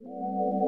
you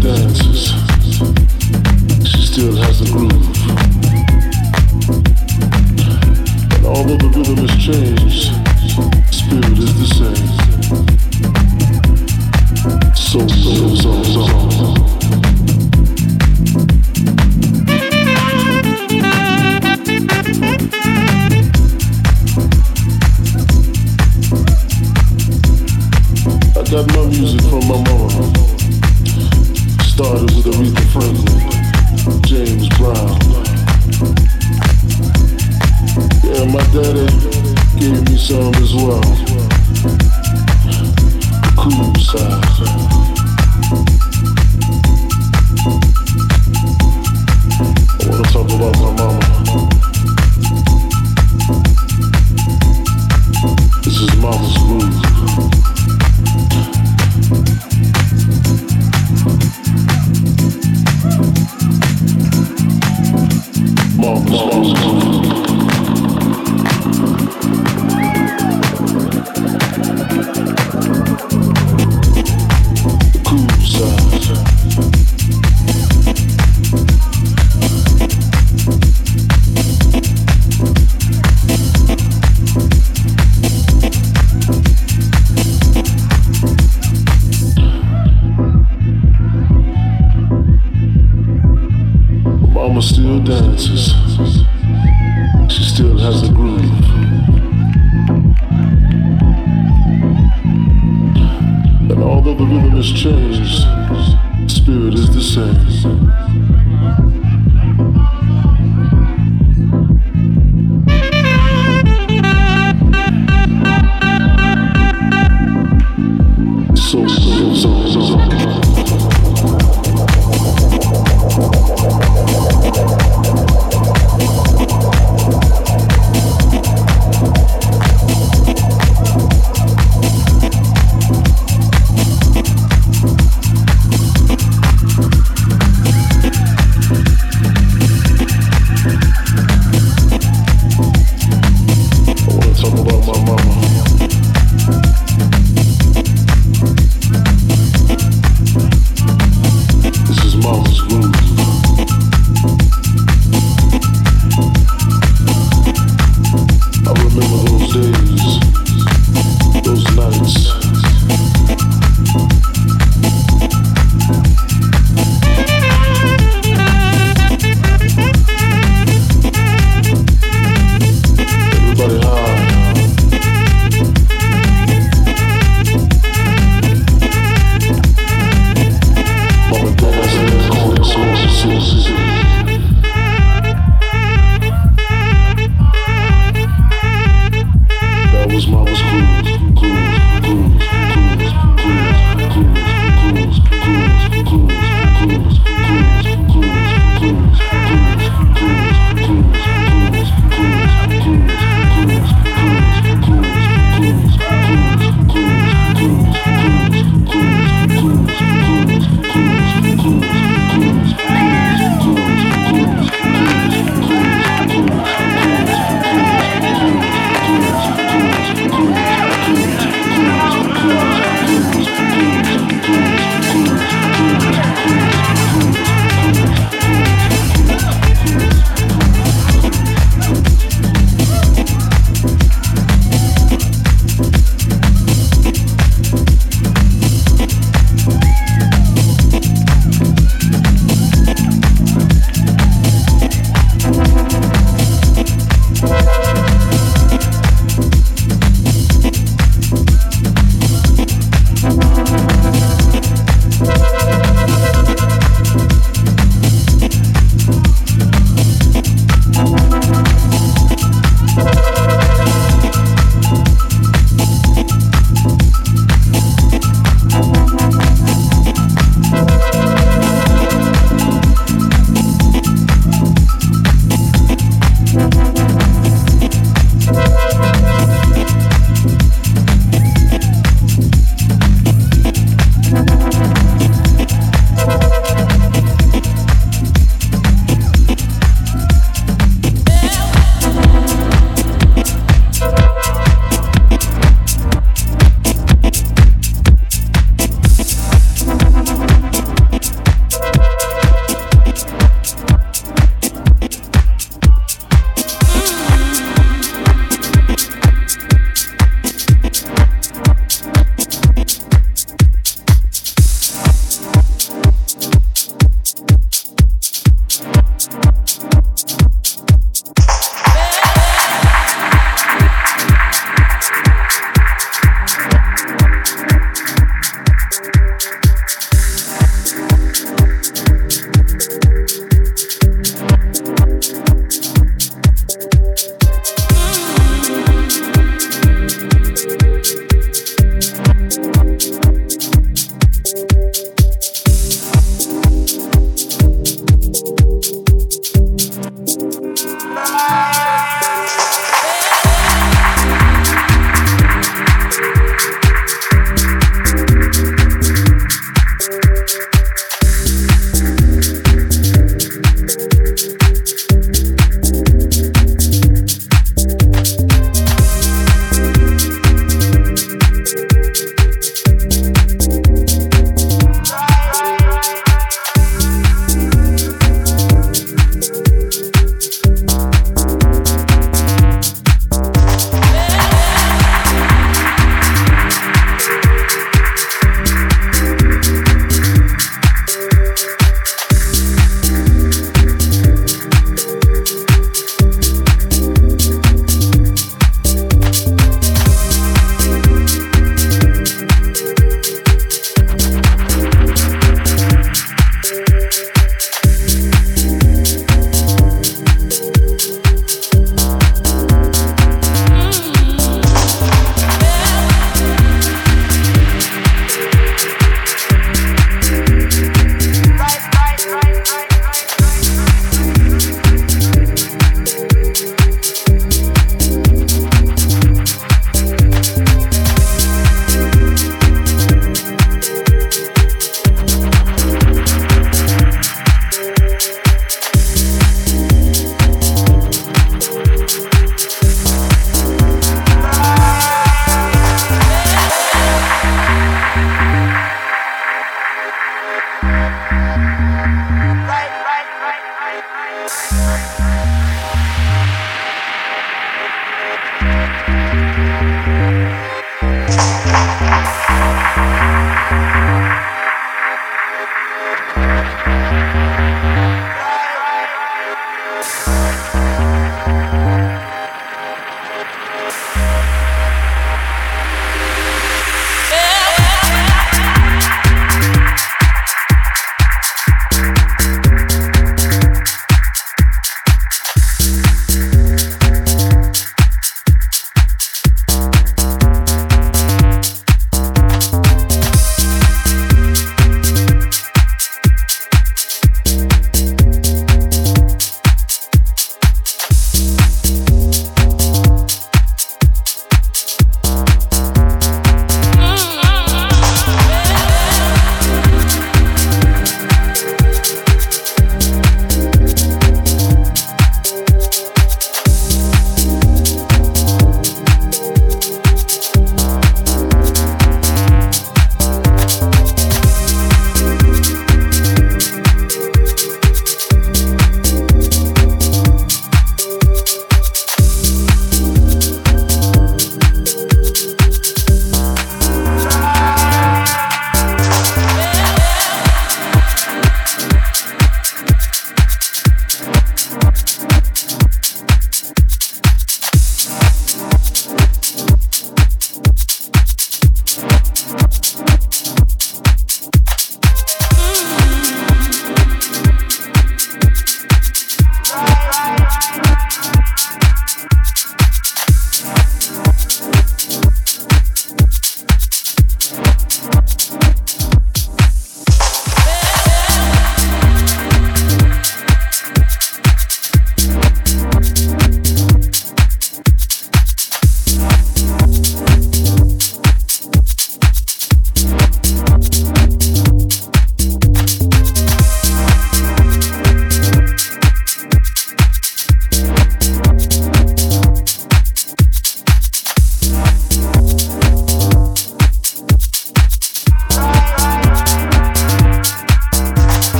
dances.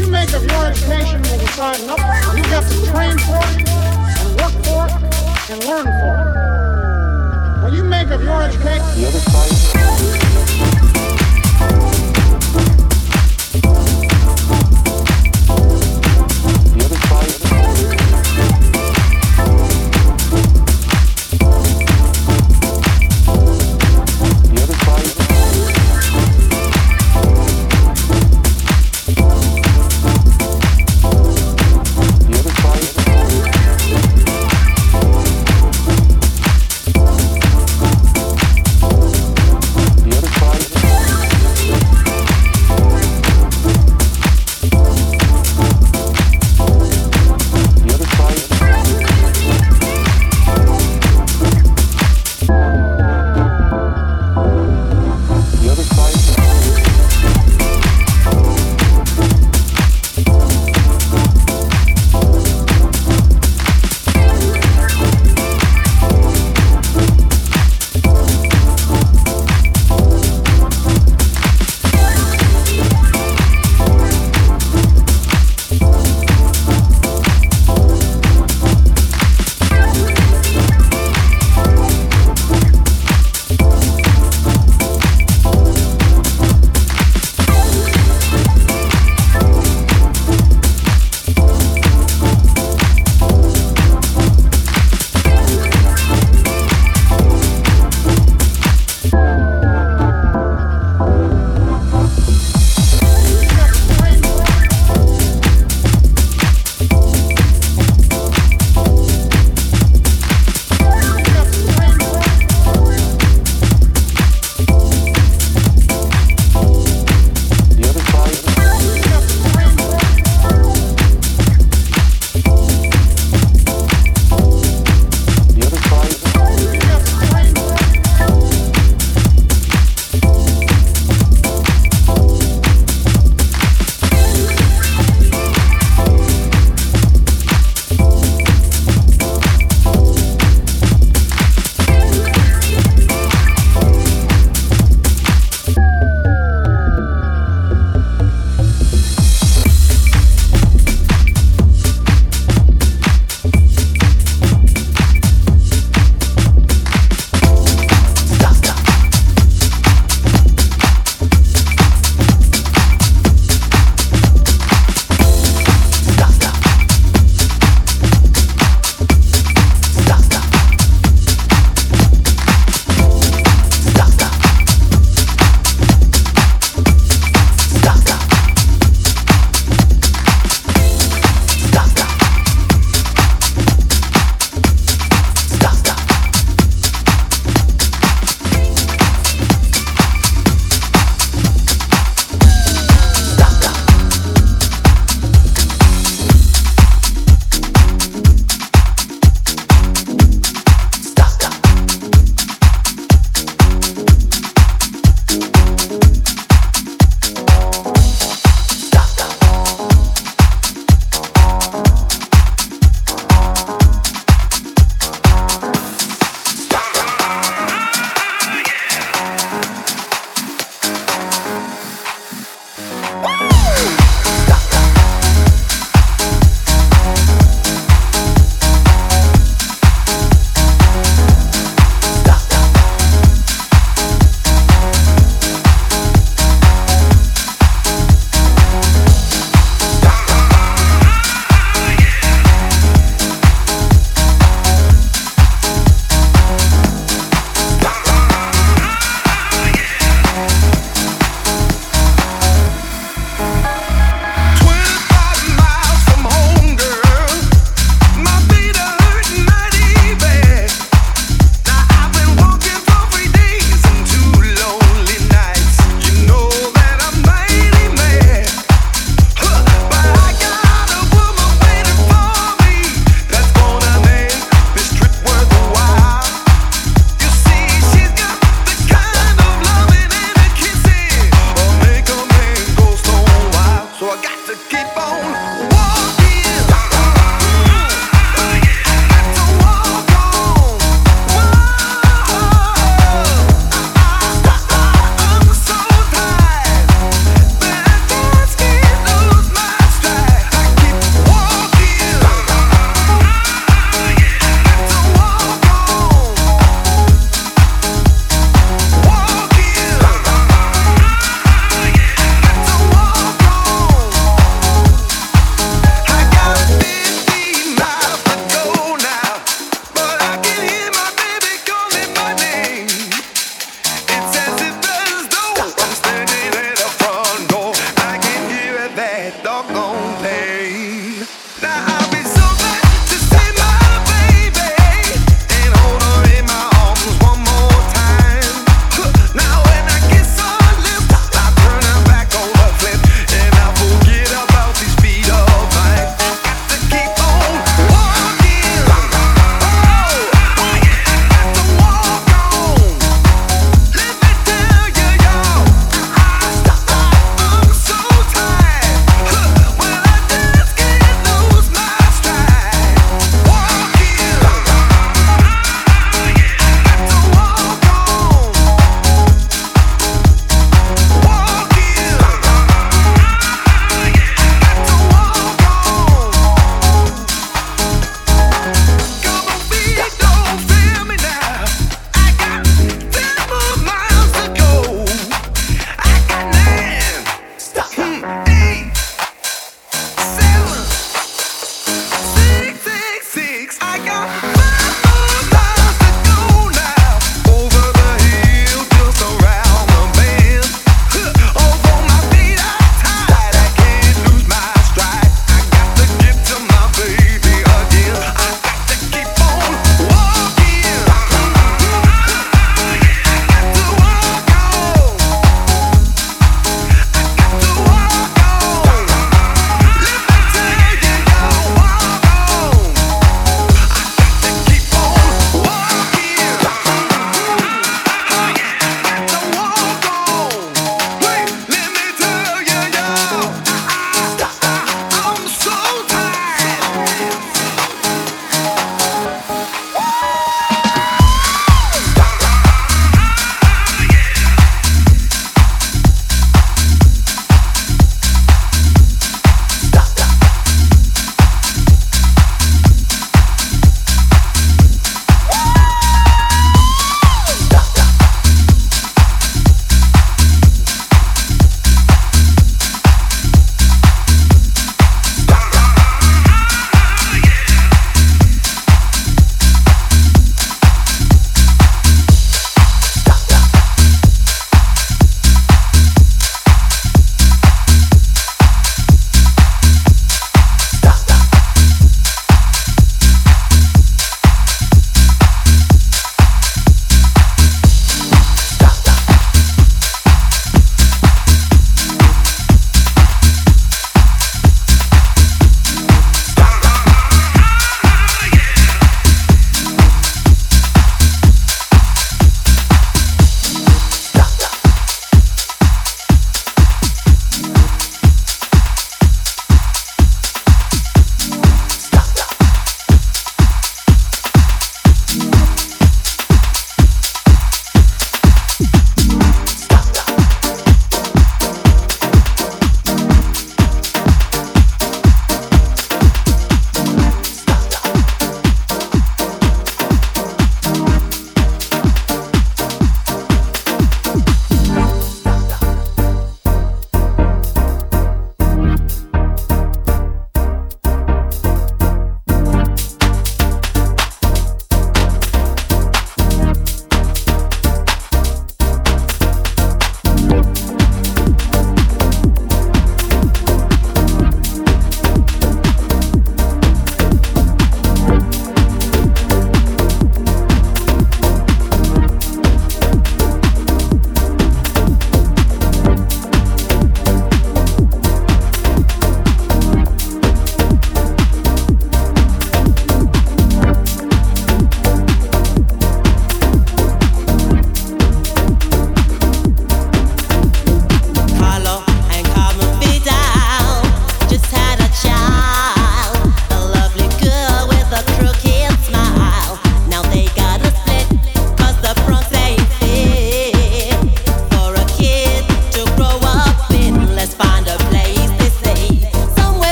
You make of your education will decide nothing. You have to train for it, and work for it, and learn for it. What you make of your education. The other side.